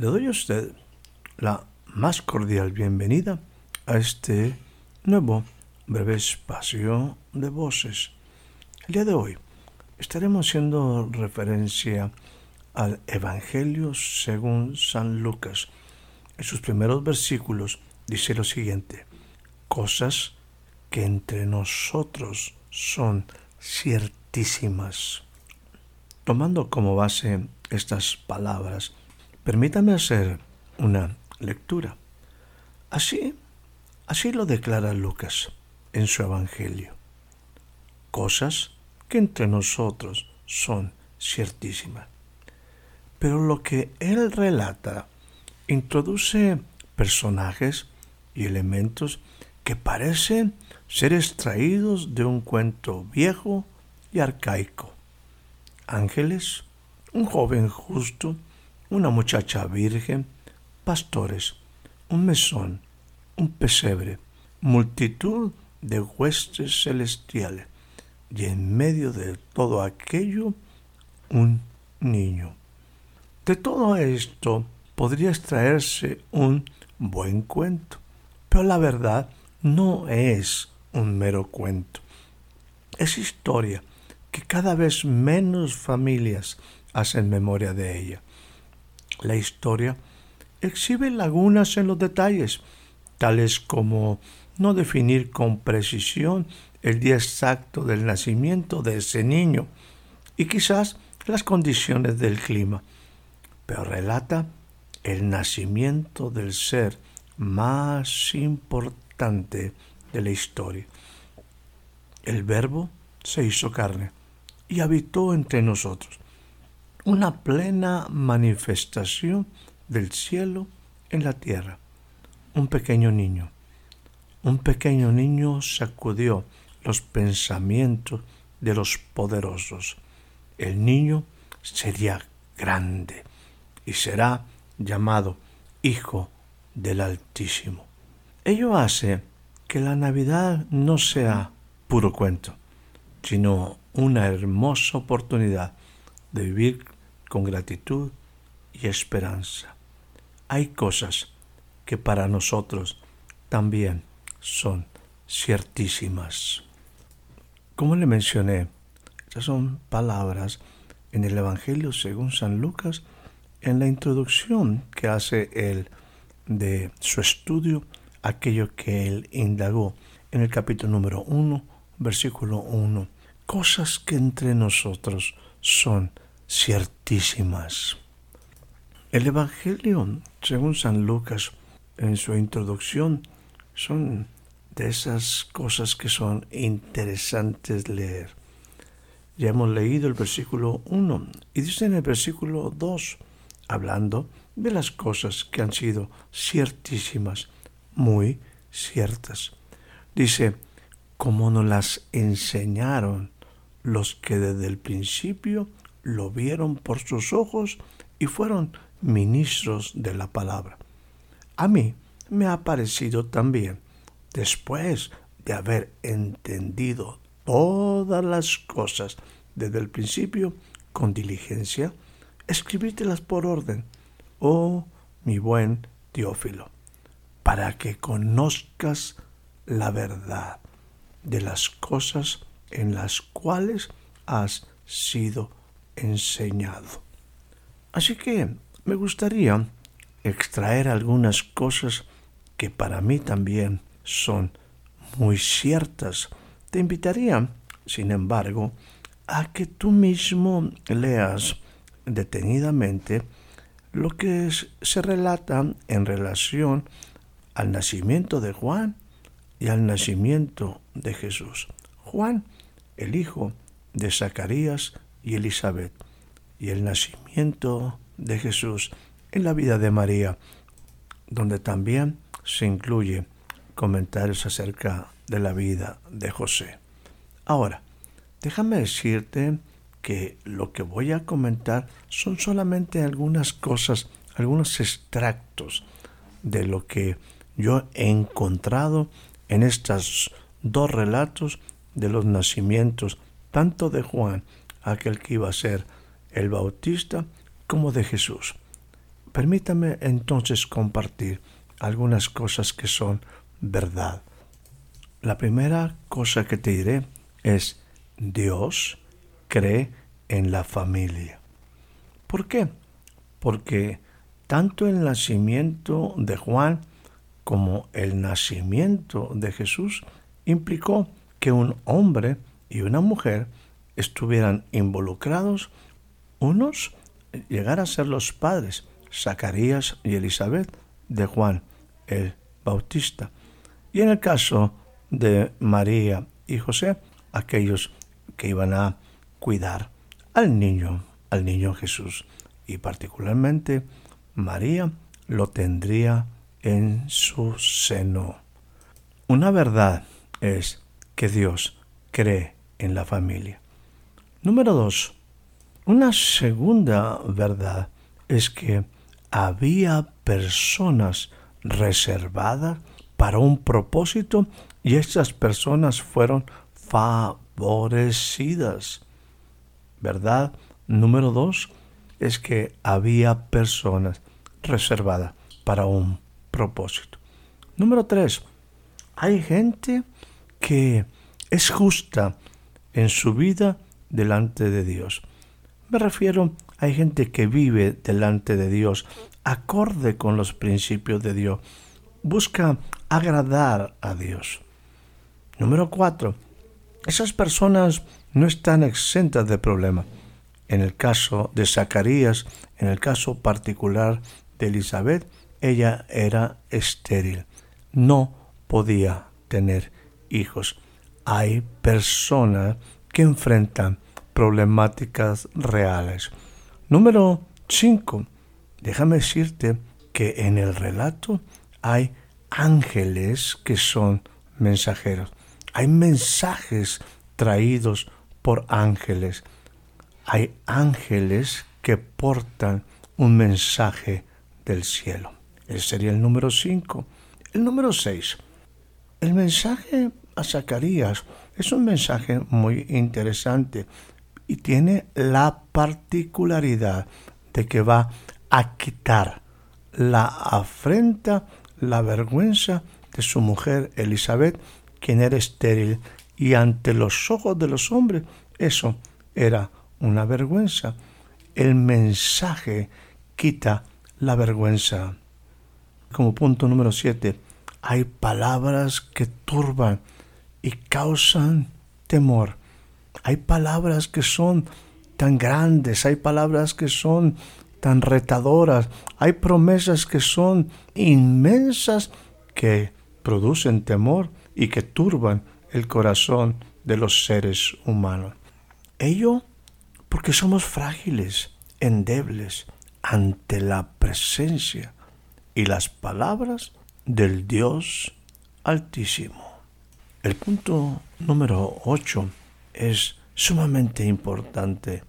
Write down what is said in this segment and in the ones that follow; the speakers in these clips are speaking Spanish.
Le doy a usted la más cordial bienvenida a este nuevo breve espacio de voces. El día de hoy estaremos haciendo referencia al Evangelio según San Lucas. En sus primeros versículos dice lo siguiente, cosas que entre nosotros son ciertísimas. Tomando como base estas palabras, permítame hacer una lectura. Así, así lo declara Lucas en su Evangelio. Cosas que entre nosotros son ciertísimas. Pero lo que él relata introduce personajes y elementos que parecen ser extraídos de un cuento viejo y arcaico. Ángeles, un joven justo, una muchacha virgen, pastores, un mesón, un pesebre, multitud de huestes celestiales, y en medio de todo aquello un niño. De todo esto podría extraerse un buen cuento, pero la verdad no es un mero cuento. Es historia que cada vez menos familias hacen memoria de ella. La historia exhibe lagunas en los detalles, tales como no definir con precisión el día exacto del nacimiento de ese niño y quizás las condiciones del clima, pero relata el nacimiento del ser más importante de la historia. El verbo se hizo carne y habitó entre nosotros, una plena manifestación del cielo en la tierra. Un pequeño niño. Un pequeño niño sacudió los pensamientos de los poderosos. El niño sería grande y será llamado Hijo del Altísimo. Ello hace que la Navidad no sea puro cuento, sino una hermosa oportunidad de vivir con gratitud y esperanza hay cosas que para nosotros también son ciertísimas. Como le mencioné, esas son palabras en el Evangelio según San Lucas, en la introducción que hace él de su estudio, aquello que él indagó en el capítulo número 1, versículo 1. Cosas que entre nosotros son ciertísimas. El Evangelio, según San Lucas, en su introducción, son de esas cosas que son interesantes leer. Ya hemos leído el versículo 1 y dice en el versículo 2, hablando de las cosas que han sido ciertísimas, muy ciertas. Dice, como nos las enseñaron los que desde el principio lo vieron por sus ojos y fueron ministros de la palabra. A mí me ha parecido también, después de haber entendido todas las cosas desde el principio con diligencia, escribírtelas por orden, oh mi buen Teófilo, para que conozcas la verdad de las cosas en las cuales has sido enseñado. Así que me gustaría extraer algunas cosas que para mí también son muy ciertas. Te invitaría, sin embargo, a que tú mismo leas detenidamente lo que se relata en relación al nacimiento de Juan, y al nacimiento de Jesús. Juan, el hijo de Zacarías y Elizabeth, y el nacimiento de Jesús en la vida de María, donde también se incluye comentarios acerca de la vida de José. Ahora, déjame decirte que lo que voy a comentar son solamente algunas cosas, algunos extractos de lo que yo he encontrado en estos dos relatos de los nacimientos, tanto de Juan, aquel que iba a ser el Bautista, como de Jesús. Permítame entonces compartir algunas cosas que son verdad. La primera cosa que te diré es Dios cree en la familia. ¿Por qué? Porque tanto el nacimiento de Juan como el nacimiento de Jesús implicó que un hombre y una mujer estuvieran involucrados, unos llegar a ser los padres, Zacarías y Elizabeth, de Juan el Bautista, y en el caso de María y José, aquellos que iban a cuidar al niño, al niño Jesús, y particularmente María lo tendría en su seno. Una verdad es que Dios cree en la familia. Número dos, una segunda verdad es que había personas reservadas para un propósito y estas personas fueron favorecidas. ¿Verdad? Número dos es que había personas reservadas para un propósito. Número tres, hay gente que es justa en su vida delante de Dios. Me refiero, hay gente que vive delante de Dios acorde con los principios de Dios. Busca agradar a Dios. Número cuatro, esas personas no están exentas de problemas. En el caso de Zacarías, en el caso particular de Elizabeth, ella era estéril, no podía tener hijos. Hay personas que enfrentan problemáticas reales. Número 5. Déjame decirte que en el relato hay ángeles que son mensajeros. Hay mensajes traídos por ángeles. Hay ángeles que portan un mensaje del cielo. Ese sería el número 5. El número 6. El mensaje a Zacarías es un mensaje muy interesante y tiene la particularidad de que va a quitar la afrenta, la vergüenza de su mujer Elizabeth, quien era estéril, y ante los ojos de los hombres eso era una vergüenza. El mensaje quita la vergüenza. Como punto número siete, hay palabras que turban y causan temor. Hay palabras que son tan grandes, hay palabras que son tan retadoras, hay promesas que son inmensas que producen temor y que turban el corazón de los seres humanos. Ello porque somos frágiles, endebles ante la presencia y las palabras del Dios Altísimo. El punto número 8 es sumamente importante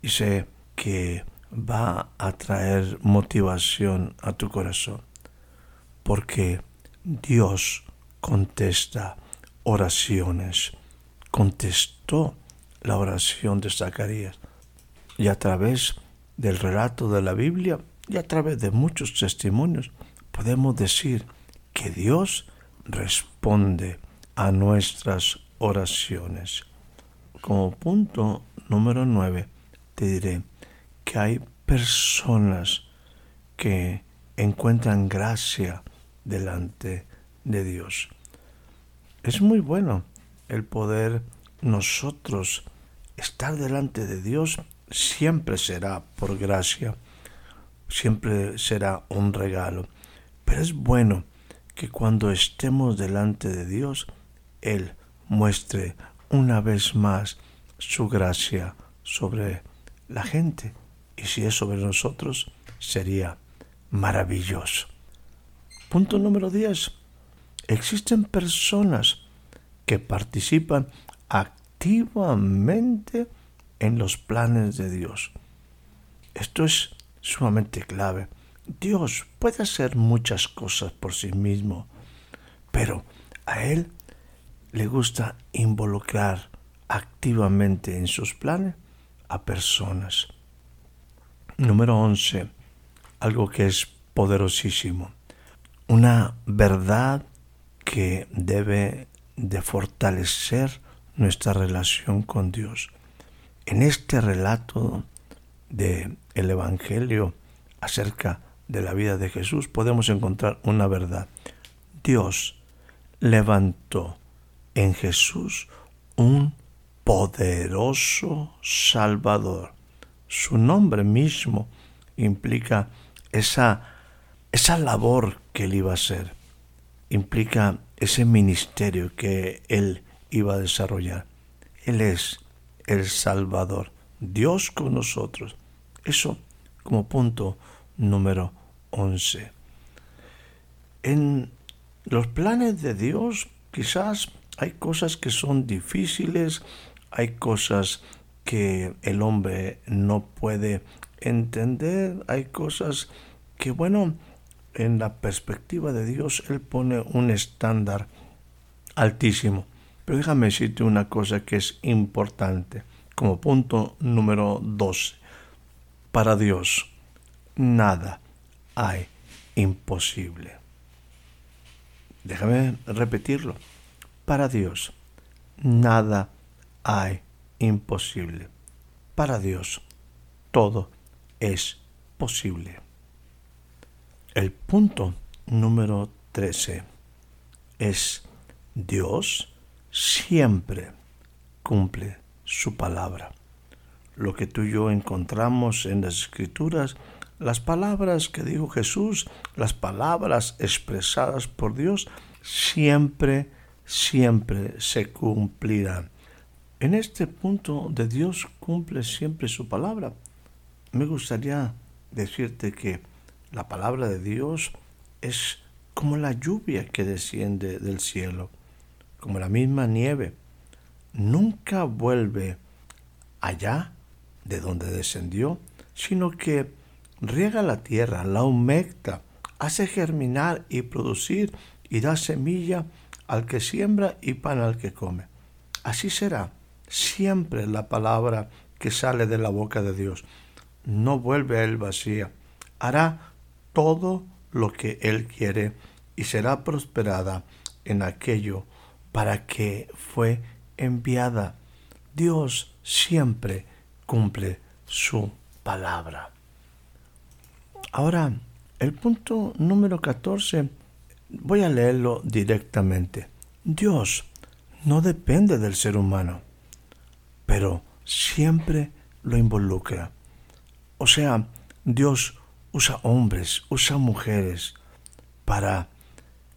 y sé que va a traer motivación a tu corazón porque Dios contesta oraciones. Contestó la oración de Zacarías y a través del relato de la Biblia y a través de muchos testimonios podemos decir que Dios responde a nuestras oraciones. Como punto número nueve, te diré que hay personas que encuentran gracia delante de Dios. Es muy bueno el poder nosotros estar delante de Dios, siempre será por gracia, siempre será un regalo, pero es bueno que cuando estemos delante de Dios, Él muestre una vez más su gracia sobre la gente. Y si es sobre nosotros, sería maravilloso. Punto número 10. Existen personas que participan activamente en los planes de Dios. Esto es sumamente clave. Dios puede hacer muchas cosas por sí mismo, pero a Él le gusta involucrar activamente en sus planes a personas. Número 11. Algo que es poderosísimo. Una verdad que debe de fortalecer nuestra relación con Dios. En este relato del el Evangelio acerca de la vida de Jesús podemos encontrar una verdad. Dios levantó en Jesús un poderoso Salvador. Su nombre mismo implica esa, esa labor que él iba a hacer, implica ese ministerio que él iba a desarrollar. Él es el Salvador, Dios con nosotros. Eso como punto número 11. En los planes de Dios quizás hay cosas que son difíciles, hay cosas que el hombre no puede entender, hay cosas que, bueno, en la perspectiva de Dios, Él pone un estándar altísimo. Pero déjame decirte una cosa que es importante, como punto número 12. Para Dios, nada hay imposible. Déjame repetirlo. Para Dios, nada hay imposible. Para Dios, todo es posible. El punto número 13 es Dios siempre cumple su palabra. Lo que tú y yo encontramos en las escrituras las palabras que dijo Jesús, las palabras expresadas por Dios, siempre, siempre se cumplirán. En este punto de Dios cumple siempre su palabra. Me gustaría decirte que la palabra de Dios es como la lluvia que desciende del cielo, como la misma nieve. Nunca vuelve allá de donde descendió, sino que riega la tierra, la humecta, hace germinar y producir y da semilla al que siembra y pan al que come. Así será siempre la palabra que sale de la boca de Dios. No vuelve a él vacía. Hará todo lo que él quiere y será prosperada en aquello para que fue enviada. Dios siempre cumple su palabra. Ahora, el punto número 14, voy a leerlo directamente. Dios no depende del ser humano, pero siempre lo involucra. O sea, Dios usa hombres, usa mujeres para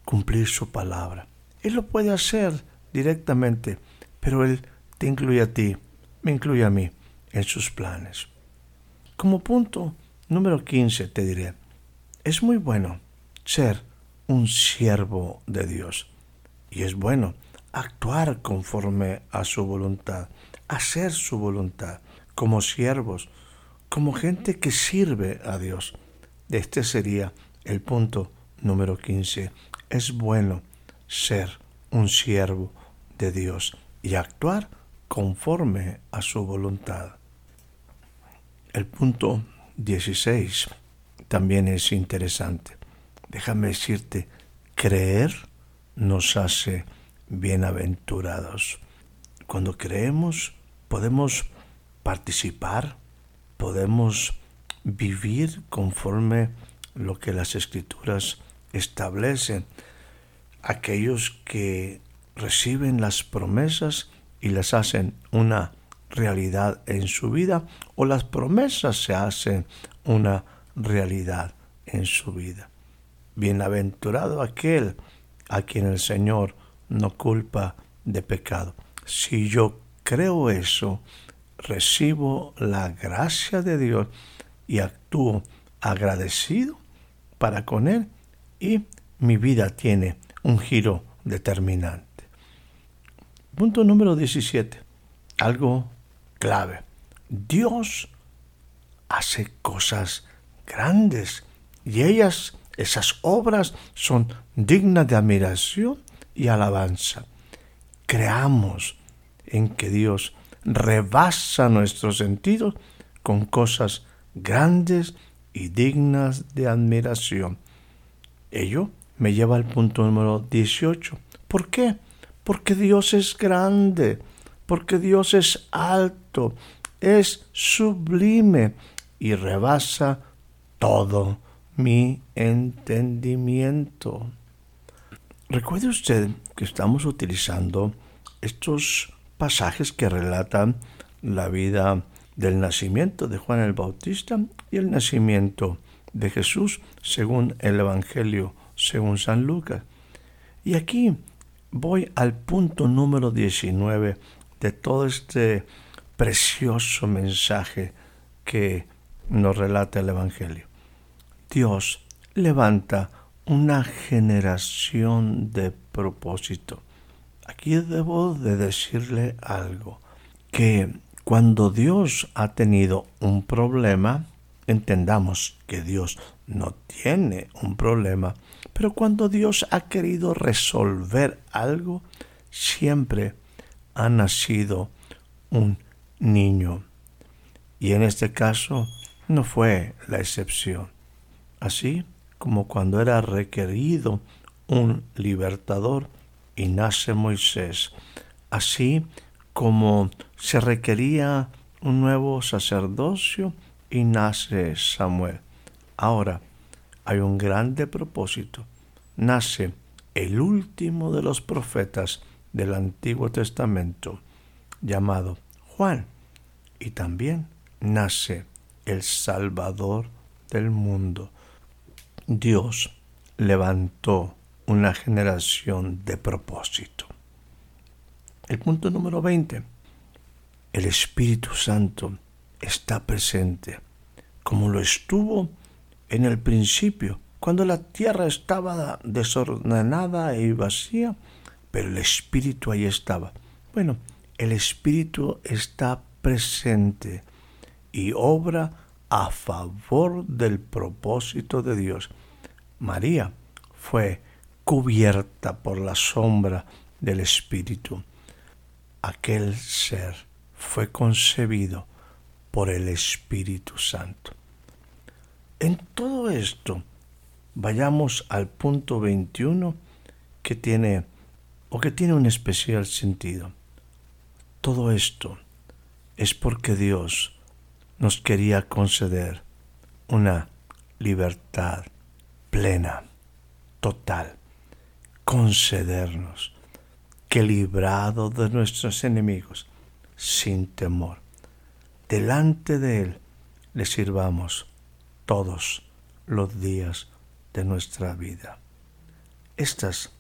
cumplir su palabra. Él lo puede hacer directamente, pero Él te incluye a ti, me incluye a mí en sus planes. Como punto Número 15 te diré, es muy bueno ser un siervo de Dios y es bueno actuar conforme a su voluntad, hacer su voluntad como siervos, como gente que sirve a Dios. Este sería el punto número 15. Es bueno ser un siervo de Dios y actuar conforme a su voluntad. El punto 16 también es interesante. Déjame decirte, creer nos hace bienaventurados. Cuando creemos podemos participar, podemos vivir conforme lo que las escrituras establecen. Aquellos que reciben las promesas y las hacen una realidad en su vida o las promesas se hacen una realidad en su vida. Bienaventurado aquel a quien el Señor no culpa de pecado. Si yo creo eso, recibo la gracia de Dios y actúo agradecido para con Él y mi vida tiene un giro determinante. Punto número 17. Algo clave. Dios hace cosas grandes y ellas, esas obras, son dignas de admiración y alabanza. Creamos en que Dios rebasa nuestros sentidos con cosas grandes y dignas de admiración. Ello me lleva al punto número 18. ¿Por qué? Porque Dios es grande, porque Dios es alto, es sublime y rebasa todo mi entendimiento. Recuerde usted que estamos utilizando estos pasajes que relatan la vida del nacimiento de Juan el Bautista y el nacimiento de Jesús según el Evangelio, según San Lucas. Y aquí voy al punto número 19 de todo este precioso mensaje que nos relata el Evangelio. Dios levanta una generación de propósito. Aquí debo de decirle algo, que cuando Dios ha tenido un problema, entendamos que Dios no tiene un problema, pero cuando Dios ha querido resolver algo, siempre ha nacido un niño. Y en este caso no fue la excepción. Así como cuando era requerido un libertador y nace Moisés, así como se requería un nuevo sacerdocio y nace Samuel. Ahora hay un grande propósito. Nace el último de los profetas del Antiguo Testamento, llamado Juan, y también nace el Salvador del mundo. Dios levantó una generación de propósito. El punto número 20. El Espíritu Santo está presente, como lo estuvo en el principio, cuando la tierra estaba desordenada y vacía, pero el Espíritu ahí estaba. Bueno, el Espíritu está presente y obra a favor del propósito de Dios. María fue cubierta por la sombra del Espíritu. Aquel ser fue concebido por el Espíritu Santo. En todo esto, vayamos al punto 21 que tiene o que tiene un especial sentido. Todo esto es porque Dios nos quería conceder una libertad plena, total, concedernos que librado de nuestros enemigos, sin temor, delante de Él le sirvamos todos los días de nuestra vida. Estas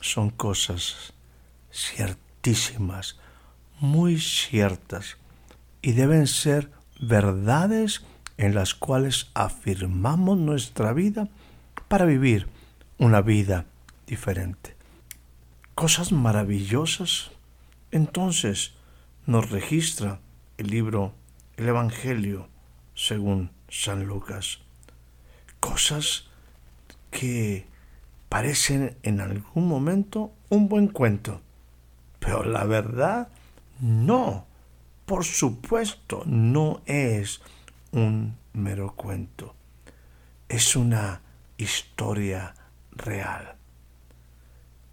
son cosas ciertísimas, muy ciertas, y deben ser verdades en las cuales afirmamos nuestra vida para vivir una vida diferente. Cosas maravillosas. Entonces nos registra el libro, el Evangelio, según San Lucas. Cosas que parecen en algún momento un buen cuento, pero la verdad no por supuesto, no es un mero cuento, es una historia real.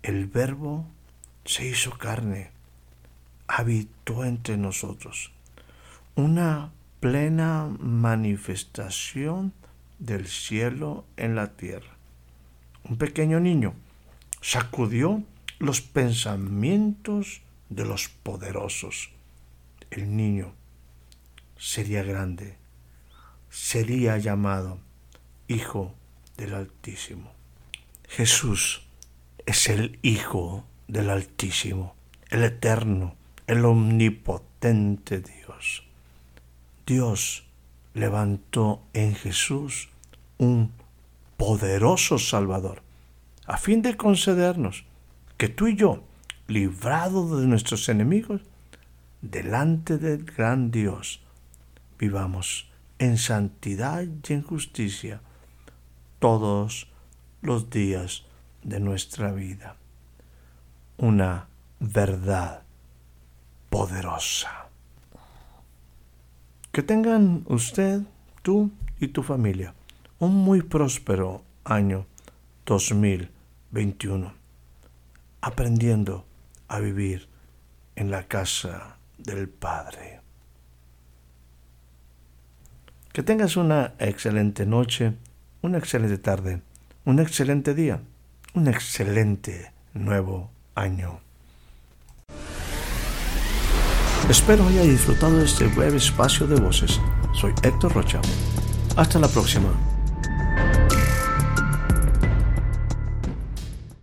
El verbo se hizo carne, habitó entre nosotros, una plena manifestación del cielo en la tierra. Un pequeño niño sacudió los pensamientos de los poderosos el niño sería grande, sería llamado Hijo del Altísimo. Jesús es el Hijo del Altísimo, el Eterno, el Omnipotente Dios. Dios levantó en Jesús un poderoso Salvador, a fin de concedernos que tú y yo, librados de nuestros enemigos, delante del gran Dios, vivamos en santidad y en justicia todos los días de nuestra vida. Una verdad poderosa. Que tengan usted, tú y tu familia un muy próspero año 2021, aprendiendo a vivir en la casa del Padre. Que tengas una excelente noche, una excelente tarde, un excelente día, un excelente nuevo año. Espero haya disfrutado de este breve espacio de voces. Soy Héctor Rocha. Hasta la próxima.